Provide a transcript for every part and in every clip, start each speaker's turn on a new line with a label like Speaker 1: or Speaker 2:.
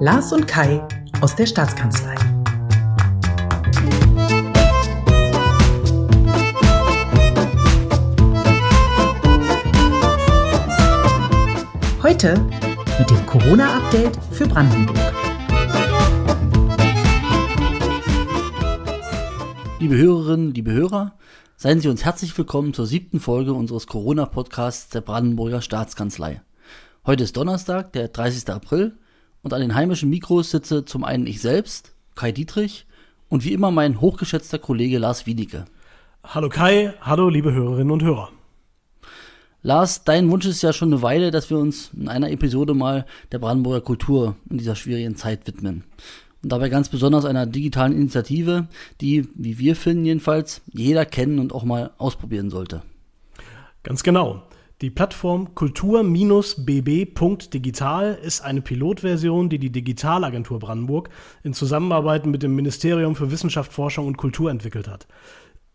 Speaker 1: Lars und Kai aus der Staatskanzlei. Heute mit dem Corona-Update für Brandenburg.
Speaker 2: Liebe Hörerinnen, liebe Hörer, seien Sie uns herzlich willkommen zur siebten Folge unseres Corona-Podcasts der Brandenburger Staatskanzlei. Heute ist Donnerstag, der 30. April, und an den heimischen Mikros sitze zum einen ich selbst, Kai Dietrich, und wie immer mein hochgeschätzter Kollege Lars Wiedicke.
Speaker 3: Hallo Kai, hallo liebe Hörerinnen und Hörer.
Speaker 2: Lars, dein Wunsch ist ja schon eine Weile, dass wir uns in einer Episode mal der Brandenburger Kultur in dieser schwierigen Zeit widmen. Und dabei ganz besonders einer digitalen Initiative, die, wie wir finden jedenfalls, jeder kennen und auch mal ausprobieren sollte.
Speaker 3: Ganz genau. Die Plattform kultur-bb.digital ist eine Pilotversion, die die Digitalagentur Brandenburg in Zusammenarbeit mit dem Ministerium für Wissenschaft, Forschung und Kultur entwickelt hat.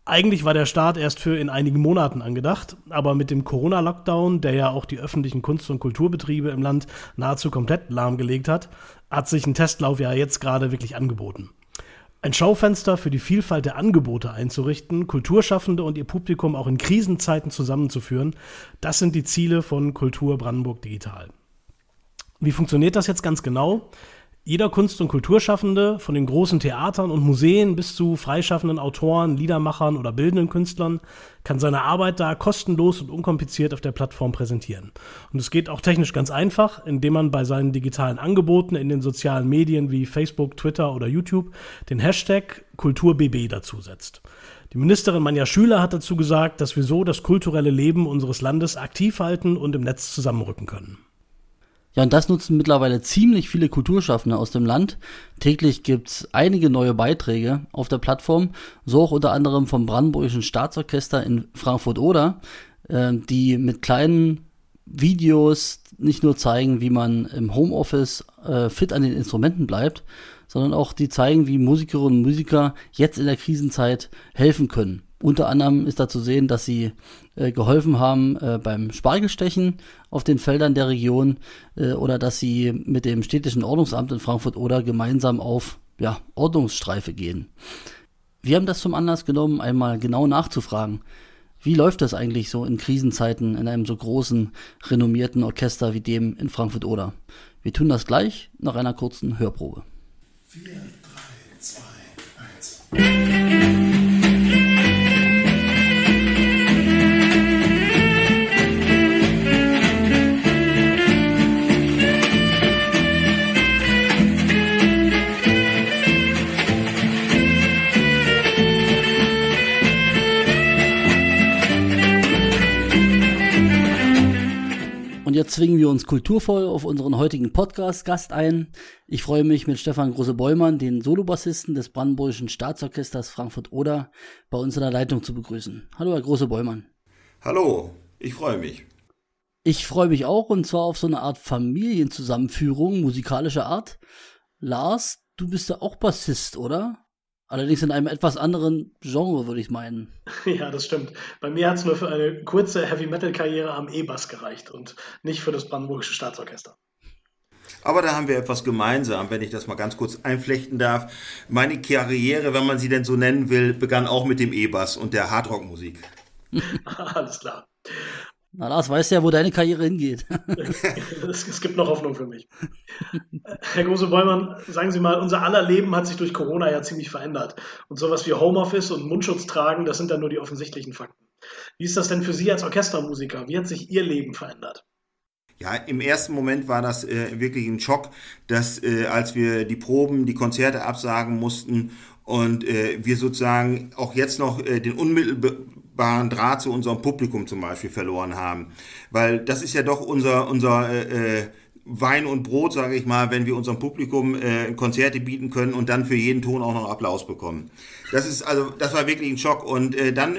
Speaker 3: Eigentlich war der Start erst für in einigen Monaten angedacht, aber mit dem Corona-Lockdown, der ja auch die öffentlichen Kunst- und Kulturbetriebe im Land nahezu komplett lahmgelegt hat, hat sich ein Testlauf ja jetzt gerade wirklich angeboten ein Schaufenster für die Vielfalt der Angebote einzurichten, Kulturschaffende und ihr Publikum auch in Krisenzeiten zusammenzuführen, das sind die Ziele von Kultur Brandenburg Digital. Wie funktioniert das jetzt ganz genau? Jeder Kunst- und Kulturschaffende, von den großen Theatern und Museen bis zu freischaffenden Autoren, Liedermachern oder bildenden Künstlern, kann seine Arbeit da kostenlos und unkompliziert auf der Plattform präsentieren. Und es geht auch technisch ganz einfach, indem man bei seinen digitalen Angeboten in den sozialen Medien wie Facebook, Twitter oder YouTube den Hashtag KulturBB dazusetzt. Die Ministerin Manja Schüler hat dazu gesagt, dass wir so das kulturelle Leben unseres Landes aktiv halten und im Netz zusammenrücken können.
Speaker 2: Ja, und das nutzen mittlerweile ziemlich viele Kulturschaffende aus dem Land. Täglich gibt's einige neue Beiträge auf der Plattform, so auch unter anderem vom Brandenburgischen Staatsorchester in Frankfurt-Oder, äh, die mit kleinen Videos nicht nur zeigen, wie man im Homeoffice äh, fit an den Instrumenten bleibt, sondern auch die zeigen, wie Musikerinnen und Musiker jetzt in der Krisenzeit helfen können. Unter anderem ist da zu sehen, dass sie äh, geholfen haben äh, beim Spargelstechen auf den Feldern der Region äh, oder dass sie mit dem städtischen Ordnungsamt in Frankfurt oder gemeinsam auf ja, Ordnungsstreife gehen. Wir haben das zum Anlass genommen, einmal genau nachzufragen, wie läuft das eigentlich so in Krisenzeiten in einem so großen, renommierten Orchester wie dem in Frankfurt oder? Wir tun das gleich nach einer kurzen Hörprobe. 4, 3, 2, 1. zwingen wir uns kulturvoll auf unseren heutigen Podcast-Gast ein. Ich freue mich mit Stefan Große-Bäumann, den Solobassisten des Brandenburgischen Staatsorchesters Frankfurt-Oder, bei uns in der Leitung zu begrüßen. Hallo, Herr Große-Bäumann.
Speaker 4: Hallo, ich freue mich.
Speaker 2: Ich freue mich auch und zwar auf so eine Art Familienzusammenführung musikalischer Art. Lars, du bist ja auch Bassist, oder? Allerdings in einem etwas anderen Genre, würde ich meinen.
Speaker 3: Ja, das stimmt. Bei mir hat es nur für eine kurze Heavy-Metal-Karriere am E-Bass gereicht und nicht für das Brandenburgische Staatsorchester.
Speaker 4: Aber da haben wir etwas gemeinsam, wenn ich das mal ganz kurz einflechten darf. Meine Karriere, wenn man sie denn so nennen will, begann auch mit dem E-Bass und der Hardrock-Musik.
Speaker 3: Alles klar.
Speaker 2: Na, Lars, weißt ja, wo deine Karriere hingeht.
Speaker 3: es, es, gibt noch Hoffnung für mich. Herr Große-Bäumann, sagen Sie mal, unser aller Leben hat sich durch Corona ja ziemlich verändert. Und sowas wie Homeoffice und Mundschutz tragen, das sind dann nur die offensichtlichen Fakten. Wie ist das denn für Sie als Orchestermusiker? Wie hat sich Ihr Leben verändert?
Speaker 4: Ja, im ersten Moment war das äh, wirklich ein Schock, dass äh, als wir die Proben, die Konzerte absagen mussten und äh, wir sozusagen auch jetzt noch äh, den unmittelbaren Draht zu unserem Publikum zum Beispiel verloren haben. Weil das ist ja doch unser, unser äh, äh Wein und Brot, sage ich mal, wenn wir unserem Publikum äh, Konzerte bieten können und dann für jeden Ton auch noch Applaus bekommen. Das ist also, das war wirklich ein Schock. Und äh, dann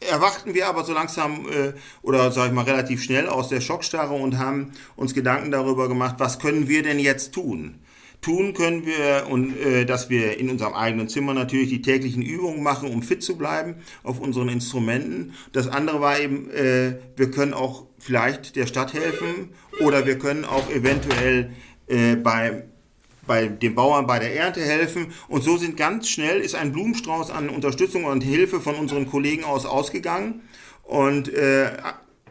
Speaker 4: erwachten wir aber so langsam äh, oder sage ich mal relativ schnell aus der Schockstarre und haben uns Gedanken darüber gemacht, was können wir denn jetzt tun? Tun können wir und äh, dass wir in unserem eigenen Zimmer natürlich die täglichen Übungen machen, um fit zu bleiben auf unseren Instrumenten. Das andere war eben, äh, wir können auch vielleicht der Stadt helfen oder wir können auch eventuell äh, bei bei den Bauern bei der Ernte helfen. Und so sind ganz schnell, ist ein Blumenstrauß an Unterstützung und Hilfe von unseren Kollegen aus ausgegangen. Und äh,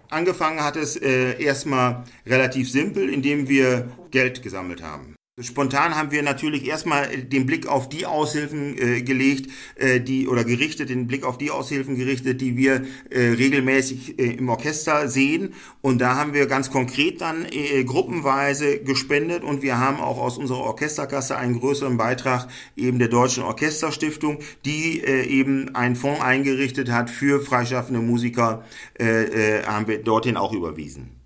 Speaker 4: angefangen hat es äh, erstmal relativ simpel, indem wir Geld gesammelt haben. Spontan haben wir natürlich erstmal den Blick auf die Aushilfen äh, gelegt, äh, die oder gerichtet, den Blick auf die Aushilfen gerichtet, die wir äh, regelmäßig äh, im Orchester sehen. Und da haben wir ganz konkret dann äh, gruppenweise gespendet und wir haben auch aus unserer Orchesterkasse einen größeren Beitrag eben der Deutschen Orchesterstiftung, die äh, eben einen Fonds eingerichtet hat für freischaffende Musiker, haben wir dorthin auch überwiesen.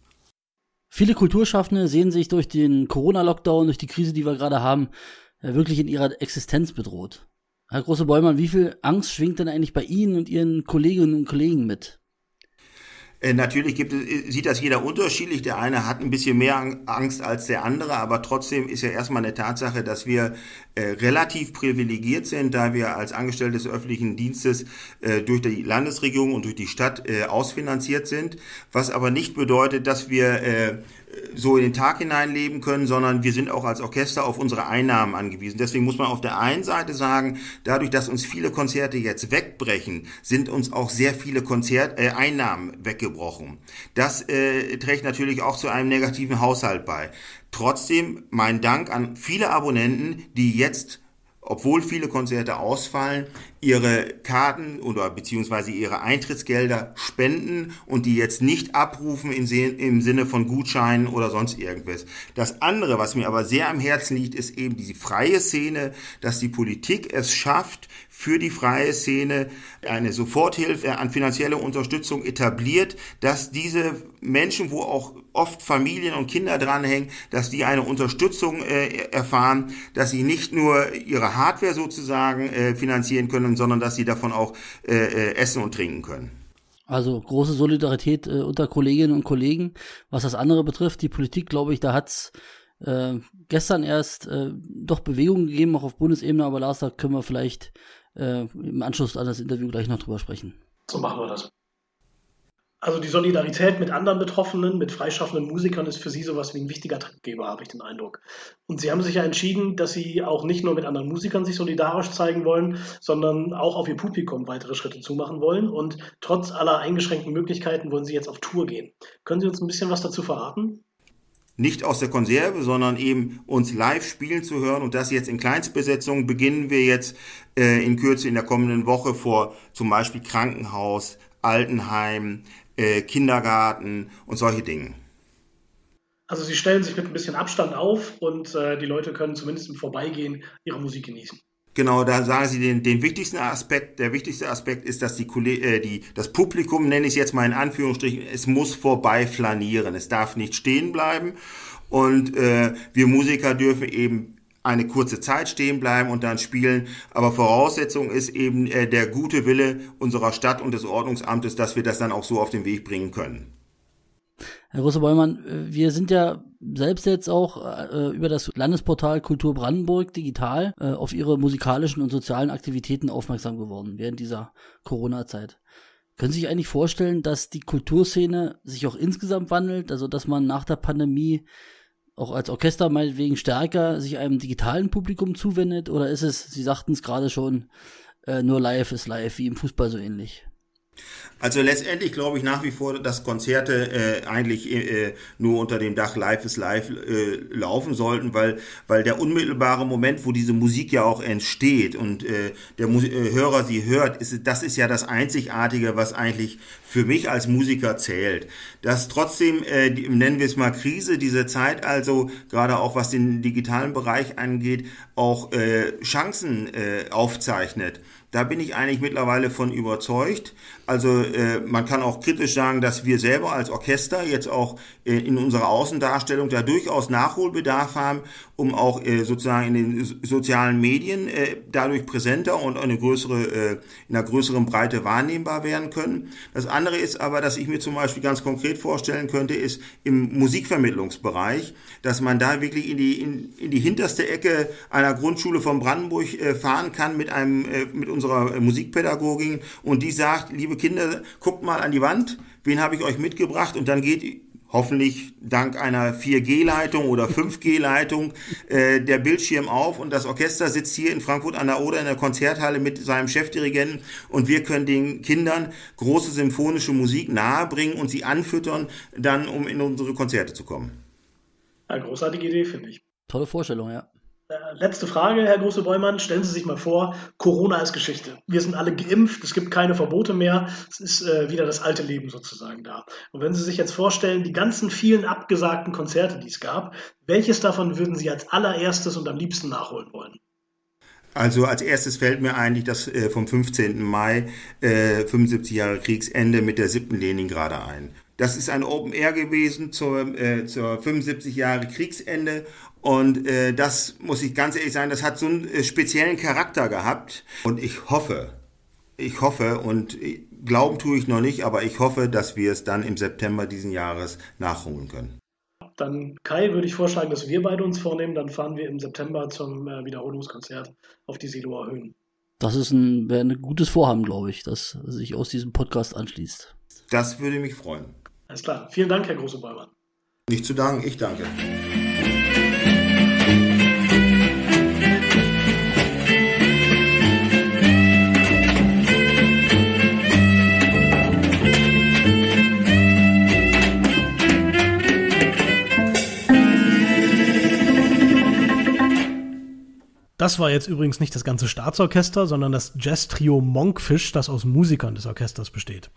Speaker 2: Viele Kulturschaffende sehen sich durch den Corona-Lockdown, durch die Krise, die wir gerade haben, äh, wirklich in ihrer Existenz bedroht. Herr Große Bäumann, wie viel Angst schwingt denn eigentlich bei Ihnen und Ihren Kolleginnen und Kollegen mit?
Speaker 4: Äh, natürlich gibt es, äh, sieht das jeder unterschiedlich. Der eine hat ein bisschen mehr Angst als der andere, aber trotzdem ist ja erstmal eine Tatsache, dass wir relativ privilegiert sind, da wir als Angestellte des öffentlichen Dienstes äh, durch die Landesregierung und durch die Stadt äh, ausfinanziert sind, was aber nicht bedeutet, dass wir äh, so in den Tag hineinleben können, sondern wir sind auch als Orchester auf unsere Einnahmen angewiesen. Deswegen muss man auf der einen Seite sagen, dadurch, dass uns viele Konzerte jetzt wegbrechen, sind uns auch sehr viele Konzert äh, Einnahmen weggebrochen. Das äh, trägt natürlich auch zu einem negativen Haushalt bei. Trotzdem mein Dank an viele Abonnenten, die jetzt obwohl viele Konzerte ausfallen, ihre Karten oder beziehungsweise ihre Eintrittsgelder spenden und die jetzt nicht abrufen im Sinne von Gutscheinen oder sonst irgendwas. Das andere, was mir aber sehr am Herzen liegt, ist eben die freie Szene, dass die Politik es schafft, für die freie Szene eine Soforthilfe an finanzielle Unterstützung etabliert, dass diese Menschen, wo auch oft Familien und Kinder dranhängen, dass die eine Unterstützung äh, erfahren, dass sie nicht nur ihre Hardware sozusagen äh, finanzieren können, sondern dass sie davon auch äh, äh essen und trinken können.
Speaker 2: Also große Solidarität äh, unter Kolleginnen und Kollegen. Was das andere betrifft, die Politik, glaube ich, da hat's äh, gestern erst äh, doch Bewegungen gegeben, auch auf Bundesebene, aber Lars, da können wir vielleicht äh, im Anschluss an das Interview gleich noch drüber sprechen.
Speaker 3: So machen wir das. Also die Solidarität mit anderen Betroffenen, mit freischaffenden Musikern ist für Sie sowas wie ein wichtiger Taktgeber, habe ich den Eindruck. Und Sie haben sich ja entschieden, dass Sie auch nicht nur mit anderen Musikern sich solidarisch zeigen wollen, sondern auch auf Ihr Publikum weitere Schritte zumachen wollen. Und trotz aller eingeschränkten Möglichkeiten wollen Sie jetzt auf Tour gehen. Können Sie uns ein bisschen was dazu verraten?
Speaker 4: nicht aus der Konserve, sondern eben uns live spielen zu hören und das jetzt in Kleinstbesetzung beginnen wir jetzt äh, in Kürze in der kommenden Woche vor zum Beispiel Krankenhaus, Altenheim, äh, Kindergarten und solche Dinge.
Speaker 3: Also sie stellen sich mit ein bisschen Abstand auf und äh, die Leute können zumindest im Vorbeigehen ihre Musik genießen.
Speaker 4: Genau, da sagen Sie den, den wichtigsten Aspekt. Der wichtigste Aspekt ist, dass die, äh, die, das Publikum, nenne ich es jetzt mal in Anführungsstrichen, es muss vorbei flanieren. Es darf nicht stehen bleiben. Und äh, wir Musiker dürfen eben eine kurze Zeit stehen bleiben und dann spielen. Aber Voraussetzung ist eben äh, der gute Wille unserer Stadt und des Ordnungsamtes, dass wir das dann auch so auf den Weg bringen können.
Speaker 2: Herr Große Bäumann, äh, wir sind ja selbst jetzt auch äh, über das Landesportal Kultur Brandenburg digital äh, auf ihre musikalischen und sozialen Aktivitäten aufmerksam geworden während dieser Corona-Zeit. Können Sie sich eigentlich vorstellen, dass die Kulturszene sich auch insgesamt wandelt, also dass man nach der Pandemie auch als Orchester meinetwegen stärker sich einem digitalen Publikum zuwendet? Oder ist es, Sie sagten es gerade schon, äh, nur live ist live, wie im Fußball so ähnlich?
Speaker 4: Also letztendlich glaube ich nach wie vor, dass Konzerte äh, eigentlich äh, nur unter dem Dach Live is Live äh, laufen sollten, weil, weil der unmittelbare Moment, wo diese Musik ja auch entsteht und äh, der Mus äh, Hörer sie hört, ist, das ist ja das Einzigartige, was eigentlich für mich als Musiker zählt. Dass trotzdem, äh, die, nennen wir es mal Krise, diese Zeit also, gerade auch was den digitalen Bereich angeht, auch äh, Chancen äh, aufzeichnet. Da bin ich eigentlich mittlerweile von überzeugt. Also äh, man kann auch kritisch sagen, dass wir selber als Orchester jetzt auch äh, in unserer Außendarstellung da durchaus Nachholbedarf haben, um auch äh, sozusagen in den sozialen Medien äh, dadurch präsenter und eine größere, äh, in einer größeren Breite wahrnehmbar werden können. Das andere ist aber, dass ich mir zum Beispiel ganz konkret vorstellen könnte, ist im Musikvermittlungsbereich, dass man da wirklich in die, in, in die hinterste Ecke einer Grundschule von Brandenburg äh, fahren kann mit einem, mit unserer Musikpädagogin und die sagt, liebe Kinder, guckt mal an die Wand, wen habe ich euch mitgebracht und dann geht hoffentlich dank einer 4G-Leitung oder 5G-Leitung äh, der Bildschirm auf und das Orchester sitzt hier in Frankfurt an der Oder in der Konzerthalle mit seinem Chefdirigenten und wir können den Kindern große symphonische Musik nahebringen und sie anfüttern, dann um in unsere Konzerte zu kommen.
Speaker 3: Eine großartige Idee, finde ich.
Speaker 2: Tolle Vorstellung, ja.
Speaker 3: Äh, letzte Frage, Herr Große Bäumann. Stellen Sie sich mal vor, Corona ist Geschichte. Wir sind alle geimpft, es gibt keine Verbote mehr. Es ist äh, wieder das alte Leben sozusagen da. Und wenn Sie sich jetzt vorstellen, die ganzen vielen abgesagten Konzerte, die es gab, welches davon würden Sie als allererstes und am liebsten nachholen wollen?
Speaker 4: Also als erstes fällt mir eigentlich das äh, vom 15. Mai, äh, 75 Jahre Kriegsende mit der siebten Leningrader ein. Das ist ein Open Air gewesen zur, äh, zur 75 Jahre Kriegsende und äh, das muss ich ganz ehrlich sagen, das hat so einen äh, speziellen Charakter gehabt und ich hoffe, ich hoffe und glauben tue ich noch nicht, aber ich hoffe, dass wir es dann im September diesen Jahres nachholen können.
Speaker 3: Dann Kai würde ich vorschlagen, dass wir beide uns vornehmen, dann fahren wir im September zum äh, Wiederholungskonzert auf die Siloer Höhen.
Speaker 2: Das ist ein, ein gutes Vorhaben, glaube ich, das sich aus diesem Podcast anschließt.
Speaker 4: Das würde mich freuen.
Speaker 3: Alles klar. Vielen Dank, Herr Große Bäumann.
Speaker 4: Nicht zu danken, ich danke.
Speaker 3: Das war jetzt übrigens nicht das ganze Staatsorchester, sondern das Jazz-Trio Monkfish, das aus Musikern des Orchesters besteht.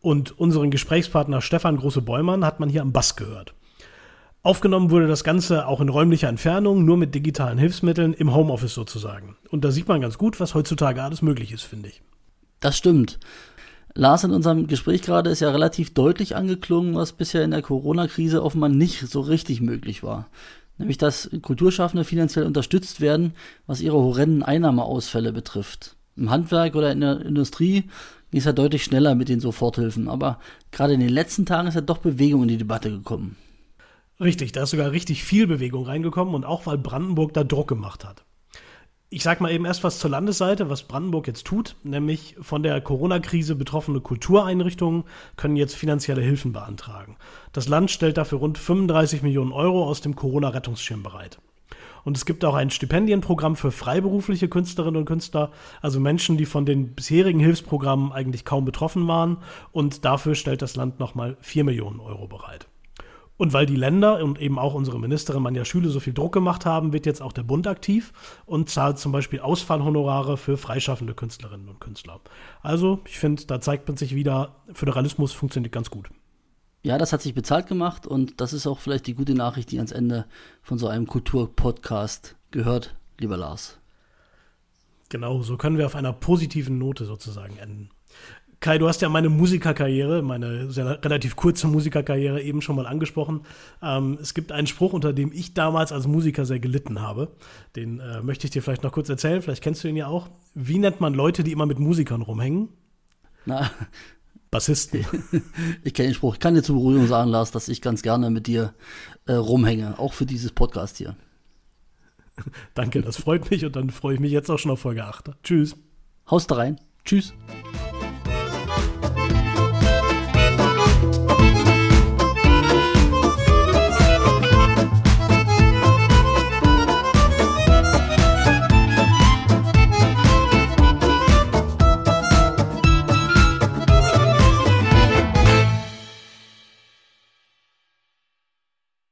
Speaker 3: Und unseren Gesprächspartner Stefan Große-Bäumann hat man hier am Bass gehört. Aufgenommen wurde das Ganze auch in räumlicher Entfernung, nur mit digitalen Hilfsmitteln, im Homeoffice sozusagen. Und da sieht man ganz gut, was heutzutage alles möglich ist, finde ich.
Speaker 2: Das stimmt. Lars, in unserem Gespräch gerade ist ja relativ deutlich angeklungen, was bisher in der Corona-Krise offenbar nicht so richtig möglich war. Nämlich, dass Kulturschaffende finanziell unterstützt werden, was ihre horrenden Einnahmeausfälle betrifft. Im Handwerk oder in der Industrie ging es ja deutlich schneller mit den Soforthilfen, aber gerade in den letzten Tagen ist ja doch Bewegung in die Debatte gekommen.
Speaker 3: Richtig, da ist sogar richtig viel Bewegung reingekommen und auch weil Brandenburg da Druck gemacht hat. Ich sag mal eben erst was zur Landesseite, was Brandenburg jetzt tut, nämlich von der Corona-Krise betroffene Kultureinrichtungen können jetzt finanzielle Hilfen beantragen. Das Land stellt dafür rund 35 Millionen Euro aus dem Corona-Rettungsschirm bereit. Und es gibt auch ein Stipendienprogramm für freiberufliche Künstlerinnen und Künstler, also Menschen, die von den bisherigen Hilfsprogrammen eigentlich kaum betroffen waren. Und dafür stellt das Land nochmal 4 Millionen Euro bereit. Und weil die Länder und eben auch unsere Ministerin Manja Schüle so viel Druck gemacht haben, wird jetzt auch der Bund aktiv und zahlt zum Beispiel Ausfallhonorare für freischaffende Künstlerinnen und Künstler. Also, ich finde, da zeigt man sich wieder, Föderalismus funktioniert ganz gut.
Speaker 2: Ja, das hat sich bezahlt gemacht und das ist auch vielleicht die gute Nachricht, die ans Ende von so einem Kulturpodcast gehört, lieber Lars.
Speaker 3: Genau, so können wir auf einer positiven Note sozusagen enden. Kai, du hast ja meine Musikerkarriere, meine sehr, relativ kurze Musikerkarriere eben schon mal angesprochen. Ähm, es gibt einen Spruch, unter dem ich damals als Musiker sehr gelitten habe. Den äh, möchte ich dir vielleicht noch kurz erzählen. Vielleicht kennst du ihn ja auch. Wie nennt man Leute, die immer mit Musikern rumhängen?
Speaker 2: Na,
Speaker 3: Bassisten.
Speaker 2: ich kenne den Spruch. Ich kann dir zur Beruhigung sagen, Lars, dass ich ganz gerne mit dir äh, rumhänge, auch für dieses Podcast hier.
Speaker 3: Danke, das freut mich und dann freue ich mich jetzt auch schon auf Folge 8. Tschüss.
Speaker 2: Haust da rein. Tschüss.